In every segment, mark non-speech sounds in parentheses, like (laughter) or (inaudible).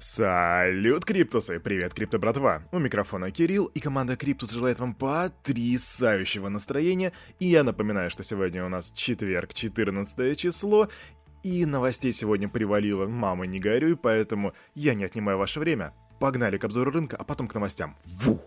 Салют, Криптусы! Привет, Крипто братва! У микрофона Кирилл, и команда Криптус желает вам потрясающего настроения. И я напоминаю, что сегодня у нас четверг, 14 число, и новостей сегодня привалило, мама не горюй, поэтому я не отнимаю ваше время. Погнали к обзору рынка, а потом к новостям. Ву!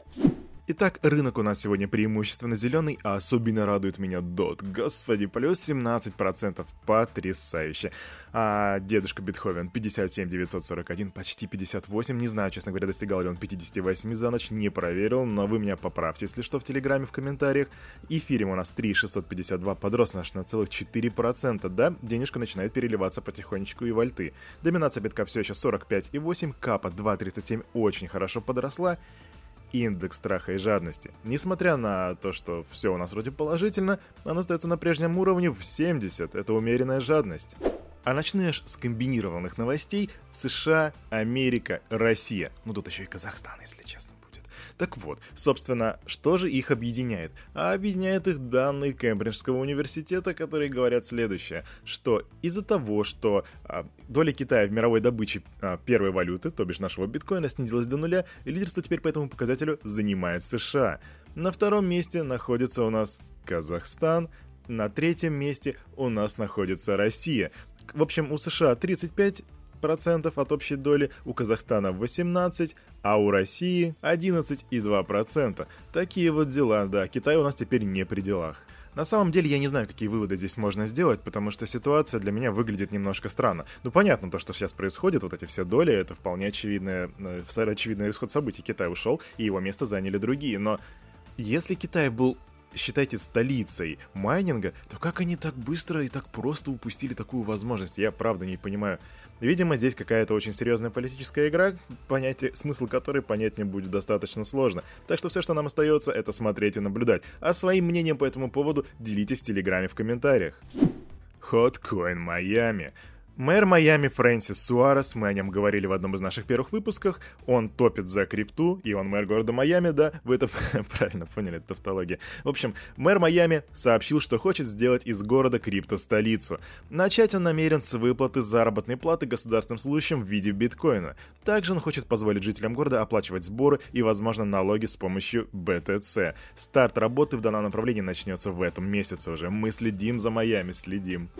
Итак, рынок у нас сегодня преимущественно зеленый, а особенно радует меня DOT. Господи, плюс 17%. Потрясающе. А дедушка Бетховен 57 941, почти 58. Не знаю, честно говоря, достигал ли он 58 за ночь, не проверил, но вы меня поправьте, если что, в Телеграме, в комментариях. Эфирим у нас 3652, подрос наш на целых 4%, да? Денежка начинает переливаться потихонечку и вольты. Доминация битка все еще 45,8, капа 2,37 очень хорошо подросла индекс страха и жадности. Несмотря на то, что все у нас вроде положительно, он остается на прежнем уровне в 70, это умеренная жадность. А начнешь с комбинированных новостей США, Америка, Россия. Ну тут еще и Казахстан, если честно. Так вот, собственно, что же их объединяет? А объединяет их данные Кембриджского университета, которые говорят следующее, что из-за того, что а, доля Китая в мировой добыче а, первой валюты, то бишь нашего биткоина, снизилась до нуля, лидерство теперь по этому показателю занимает США. На втором месте находится у нас Казахстан, на третьем месте у нас находится Россия. В общем, у США 35 процентов от общей доли, у Казахстана 18, а у России 11,2%. Такие вот дела, да, Китай у нас теперь не при делах. На самом деле я не знаю, какие выводы здесь можно сделать, потому что ситуация для меня выглядит немножко странно. Ну понятно, то, что сейчас происходит, вот эти все доли, это вполне очевидное, э, очевидный исход событий. Китай ушел, и его место заняли другие. Но если Китай был считайте столицей майнинга, то как они так быстро и так просто упустили такую возможность? Я правда не понимаю. Видимо, здесь какая-то очень серьезная политическая игра, понятие, смысл которой понять мне будет достаточно сложно. Так что все, что нам остается, это смотреть и наблюдать. А своим мнением по этому поводу делитесь в Телеграме в комментариях. Хоткоин Майами. Мэр Майами Фрэнсис Суарес, мы о нем говорили в одном из наших первых выпусках, он топит за крипту, и он мэр города Майами, да, вы это (laughs) правильно поняли, это тавтология. В общем, мэр Майами сообщил, что хочет сделать из города крипто-столицу. Начать он намерен с выплаты заработной платы государственным служащим в виде биткоина. Также он хочет позволить жителям города оплачивать сборы и, возможно, налоги с помощью BTC. Старт работы в данном направлении начнется в этом месяце уже. Мы следим за Майами, следим.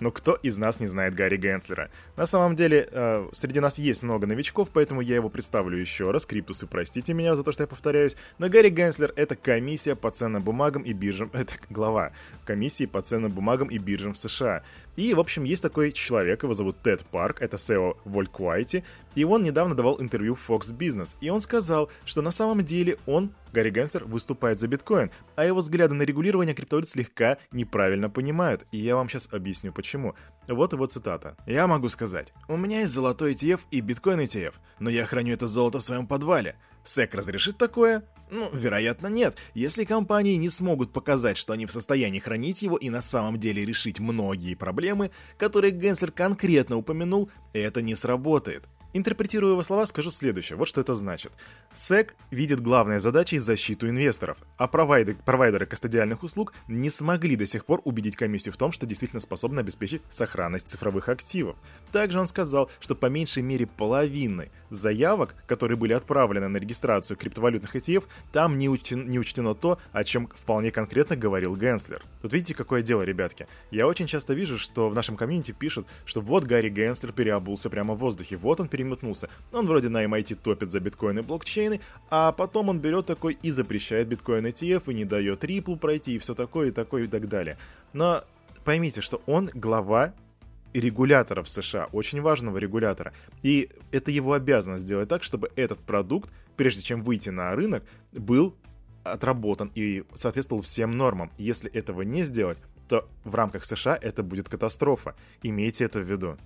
Но кто из нас не знает Гарри Генслера? На самом деле, э, среди нас есть много новичков, поэтому я его представлю еще раз. Криптусы, простите меня за то, что я повторяюсь. Но Гарри Генслер — это комиссия по ценным бумагам и биржам... (laughs) Это глава комиссии по ценным бумагам и биржам в США. И, в общем, есть такой человек, его зовут Тед Парк, это SEO Куайти, и он недавно давал интервью Fox Business, и он сказал, что на самом деле он, Гарри Генслер, выступает за биткоин, а его взгляды на регулирование криптовалют слегка неправильно понимают, и я вам сейчас объясню почему. Вот его цитата. «Я могу сказать, у меня есть золотой ETF и биткоин ETF, но я храню это золото в своем подвале. SEC разрешит такое? Ну, вероятно, нет. Если компании не смогут показать, что они в состоянии хранить его и на самом деле решить многие проблемы, которые Генслер конкретно упомянул, это не сработает. Интерпретируя его слова, скажу следующее. Вот что это значит. SEC видит главной задачей защиту инвесторов, а провайдеры, провайдеры кастодиальных услуг не смогли до сих пор убедить комиссию в том, что действительно способны обеспечить сохранность цифровых активов. Также он сказал, что по меньшей мере половины заявок, которые были отправлены на регистрацию криптовалютных ETF, там не, учтено, не учтено то, о чем вполне конкретно говорил Генслер. Тут видите, какое дело, ребятки. Я очень часто вижу, что в нашем комьюнити пишут, что вот Гарри Генслер переобулся прямо в воздухе, вот он переметнулся. Он вроде на MIT топит за биткоины и блокчейны, а потом он берет такой и запрещает биткоин ETF, и не дает риплу пройти, и все такое, и такое, и так далее. Но поймите, что он глава регулятора в США, очень важного регулятора. И это его обязанность сделать так, чтобы этот продукт, прежде чем выйти на рынок, был отработан и соответствовал всем нормам. Если этого не сделать, то в рамках США это будет катастрофа. Имейте это в виду.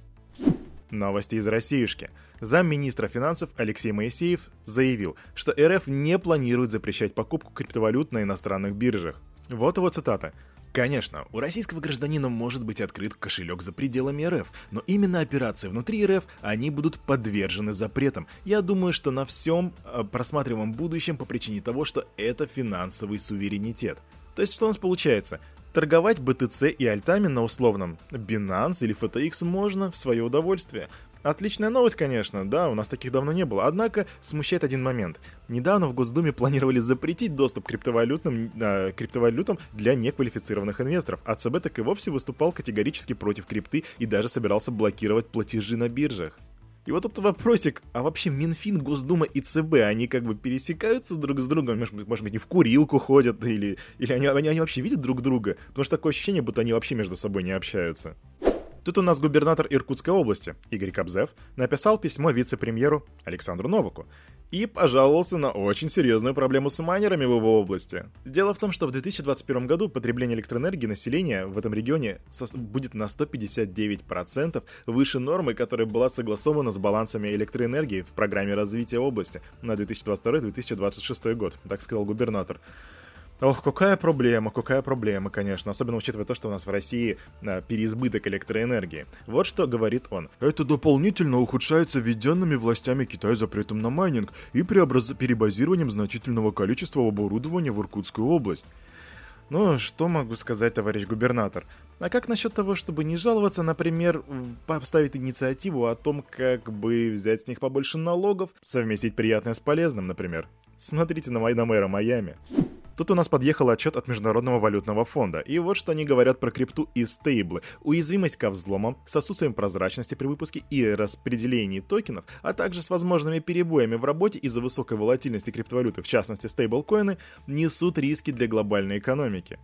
Новости из Россиюшки. Замминистра финансов Алексей Моисеев заявил, что РФ не планирует запрещать покупку криптовалют на иностранных биржах. Вот его цитата. Конечно, у российского гражданина может быть открыт кошелек за пределами РФ, но именно операции внутри РФ, они будут подвержены запретам. Я думаю, что на всем э, просматриваемом будущем по причине того, что это финансовый суверенитет. То есть что у нас получается? Торговать BTC и альтами на условном Binance или FTX можно в свое удовольствие. Отличная новость, конечно, да, у нас таких давно не было. Однако смущает один момент. Недавно в Госдуме планировали запретить доступ к криптовалютным, э, криптовалютам для неквалифицированных инвесторов, а ЦБ так и вовсе выступал категорически против крипты и даже собирался блокировать платежи на биржах. И вот этот вопросик, а вообще Минфин, Госдума и ЦБ, они как бы пересекаются друг с другом, может может быть, не в курилку ходят, или, или они, они, они вообще видят друг друга, потому что такое ощущение, будто они вообще между собой не общаются. Тут у нас губернатор Иркутской области, Игорь Кобзев, написал письмо вице-премьеру Александру Новаку и пожаловался на очень серьезную проблему с майнерами в его области. Дело в том, что в 2021 году потребление электроэнергии населения в этом регионе будет на 159% выше нормы, которая была согласована с балансами электроэнергии в программе развития области на 2022-2026 год, так сказал губернатор. Ох, какая проблема, какая проблема, конечно, особенно учитывая то, что у нас в России а, переизбыток электроэнергии. Вот что говорит он. Это дополнительно ухудшается введенными властями Китая запретом на майнинг и преобраз... перебазированием значительного количества оборудования в Иркутскую область. Ну, что могу сказать, товарищ губернатор? А как насчет того, чтобы не жаловаться, например, поставить инициативу о том, как бы взять с них побольше налогов, совместить приятное с полезным, например? Смотрите на, на мэра Майами. Тут у нас подъехал отчет от Международного валютного фонда, и вот что они говорят про крипту и стейблы. Уязвимость ко взломам, с отсутствием прозрачности при выпуске и распределении токенов, а также с возможными перебоями в работе из-за высокой волатильности криптовалюты, в частности стейблкоины, несут риски для глобальной экономики.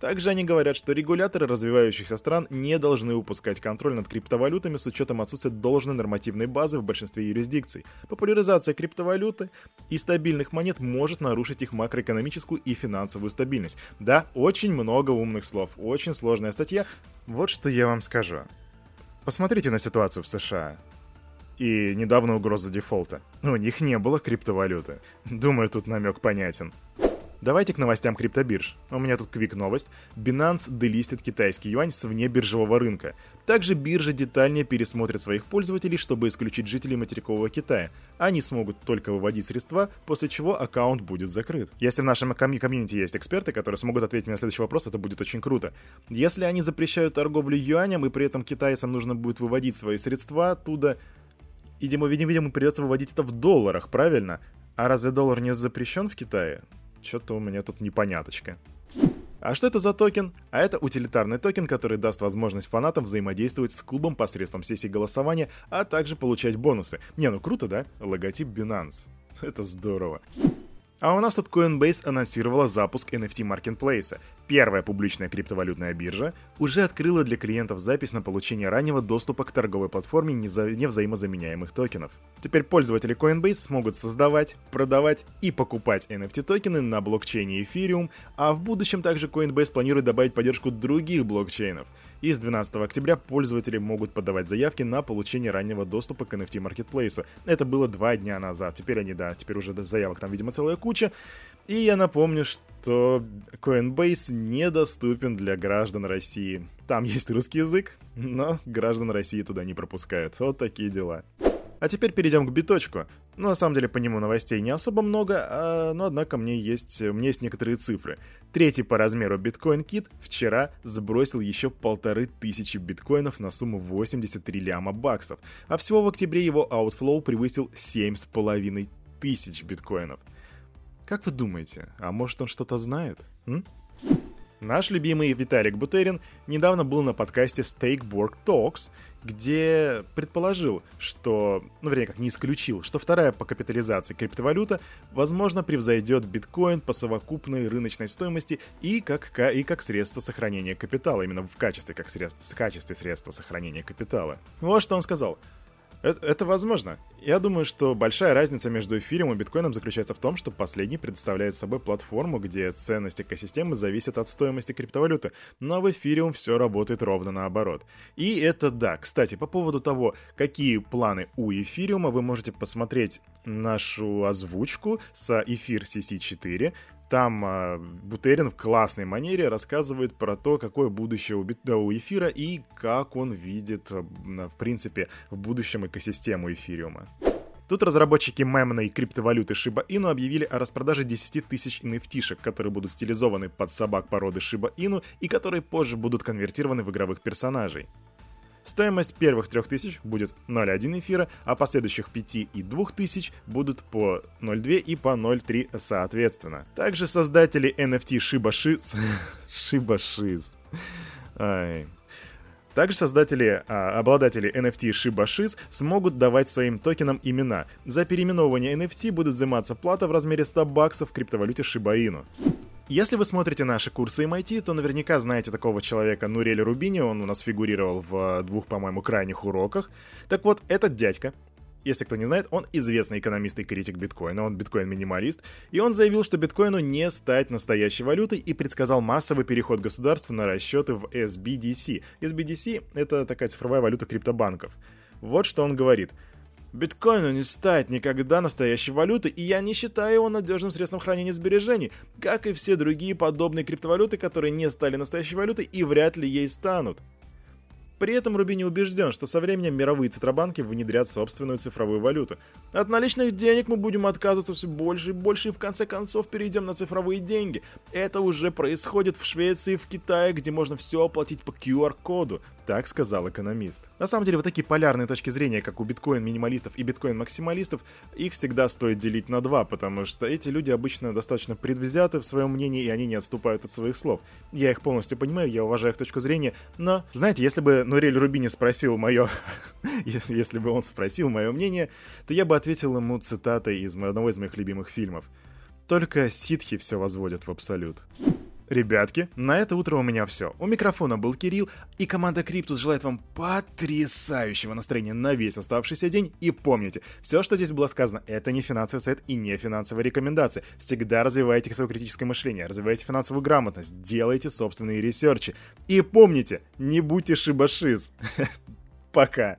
Также они говорят, что регуляторы развивающихся стран не должны упускать контроль над криптовалютами с учетом отсутствия должной нормативной базы в большинстве юрисдикций. Популяризация криптовалюты и стабильных монет может нарушить их макроэкономическую и финансовую стабильность. Да, очень много умных слов, очень сложная статья. Вот что я вам скажу. Посмотрите на ситуацию в США. И недавно угроза дефолта. У них не было криптовалюты. Думаю, тут намек понятен. Давайте к новостям криптобирж. У меня тут квик новость. Binance делистит китайский юань с вне биржевого рынка. Также биржа детальнее пересмотрит своих пользователей, чтобы исключить жителей материкового Китая. Они смогут только выводить средства, после чего аккаунт будет закрыт. Если в нашем ком- комьюнити есть эксперты, которые смогут ответить мне на следующий вопрос, это будет очень круто. Если они запрещают торговлю юанем, и при этом китайцам нужно будет выводить свои средства оттуда, видимо, видимо, придется выводить это в долларах, правильно? А разве доллар не запрещен в Китае? Что-то у меня тут непоняточка. А что это за токен? А это утилитарный токен, который даст возможность фанатам взаимодействовать с клубом посредством сессий голосования, а также получать бонусы. Не, ну круто, да? Логотип Binance. (laughs) Это здорово. А у нас тут Coinbase анонсировала запуск NFT маркетплейса. Первая публичная криптовалютная биржа уже открыла для клиентов запись на получение раннего доступа к торговой платформе невзаимозаменяемых токенов. Теперь пользователи Coinbase смогут создавать, продавать и покупать NFT токены на блокчейне Ethereum, а в будущем также Coinbase планирует добавить поддержку других блокчейнов – и с 12 октября пользователи могут подавать заявки на получение раннего доступа к NFT маркетплейсу. Это было два дня назад. Теперь они, да, теперь уже заявок там, видимо, целая куча. И я напомню, что Coinbase недоступен для граждан России. Там есть русский язык, но граждан России туда не пропускают. Вот такие дела. А теперь перейдем к биточку. Ну, на самом деле, по нему новостей не особо много, а, но, однако, мне есть, меня есть некоторые цифры. Третий по размеру биткоин кит вчера сбросил еще полторы тысячи биткоинов на сумму 83 ляма баксов, а всего в октябре его outflow превысил 7,5 тысяч биткоинов. Как вы думаете, а может он что-то знает? М? Наш любимый Виталик Бутерин недавно был на подкасте Stakeborg Talks, где предположил, что, ну, вернее, как не исключил, что вторая по капитализации криптовалюта, возможно, превзойдет биткоин по совокупной рыночной стоимости и как, и как средство сохранения капитала, именно в качестве, как средств, в качестве средства сохранения капитала. Вот что он сказал. Это, это возможно. Я думаю, что большая разница между эфириум и биткоином заключается в том, что последний предоставляет собой платформу, где ценность экосистемы зависит от стоимости криптовалюты, но в эфириум все работает ровно наоборот. И это да. Кстати, по поводу того, какие планы у эфириума, вы можете посмотреть нашу озвучку с эфир CC4. Там э, Бутерин в классной манере рассказывает про то, какое будущее у, эфира и как он видит, в принципе, в будущем экосистему эфириума. Тут разработчики мемной криптовалюты Shiba Inu объявили о распродаже 10 тысяч nft которые будут стилизованы под собак породы Shiba Inu и которые позже будут конвертированы в игровых персонажей. Стоимость первых 3000 будет 0,1 эфира, а последующих 5 и 2000 будут по 0,2 и по 0,3 соответственно. Также создатели NFT Shiba Shiz... (laughs) Shiba Shiz... Ай, также создатели, а, обладатели NFT Shiba Shiz смогут давать своим токенам имена. За переименовывание NFT будет взиматься плата в размере 100 баксов в криптовалюте Shiba Inu. Если вы смотрите наши курсы MIT, то наверняка знаете такого человека Нурель Рубини, он у нас фигурировал в двух, по-моему, крайних уроках. Так вот, этот дядька если кто не знает, он известный экономист и критик биткоина, он биткоин-минималист, и он заявил, что биткоину не стать настоящей валютой и предсказал массовый переход государства на расчеты в SBDC. SBDC — это такая цифровая валюта криптобанков. Вот что он говорит. Биткоину не стать никогда настоящей валютой, и я не считаю его надежным средством хранения сбережений, как и все другие подобные криптовалюты, которые не стали настоящей валютой и вряд ли ей станут. При этом Рубини убежден, что со временем мировые центробанки внедрят собственную цифровую валюту. От наличных денег мы будем отказываться все больше и больше, и в конце концов перейдем на цифровые деньги. Это уже происходит в Швеции и в Китае, где можно все оплатить по QR-коду. Так сказал экономист. На самом деле, вот такие полярные точки зрения, как у биткоин-минималистов и биткоин-максималистов, их всегда стоит делить на два, потому что эти люди обычно достаточно предвзяты в своем мнении, и они не отступают от своих слов. Я их полностью понимаю, я уважаю их точку зрения, но, знаете, если бы Нуриэль Рубини спросил мое... (laughs) если бы он спросил мое мнение, то я бы ответил ему цитатой из одного из моих любимых фильмов. Только ситхи все возводят в абсолют. Ребятки, на это утро у меня все. У микрофона был Кирилл, и команда Криптус желает вам потрясающего настроения на весь оставшийся день. И помните, все, что здесь было сказано, это не финансовый совет и не финансовые рекомендации. Всегда развивайте свое критическое мышление, развивайте финансовую грамотность, делайте собственные research и. И помните, не будьте шибашиз. (laughs) Пока.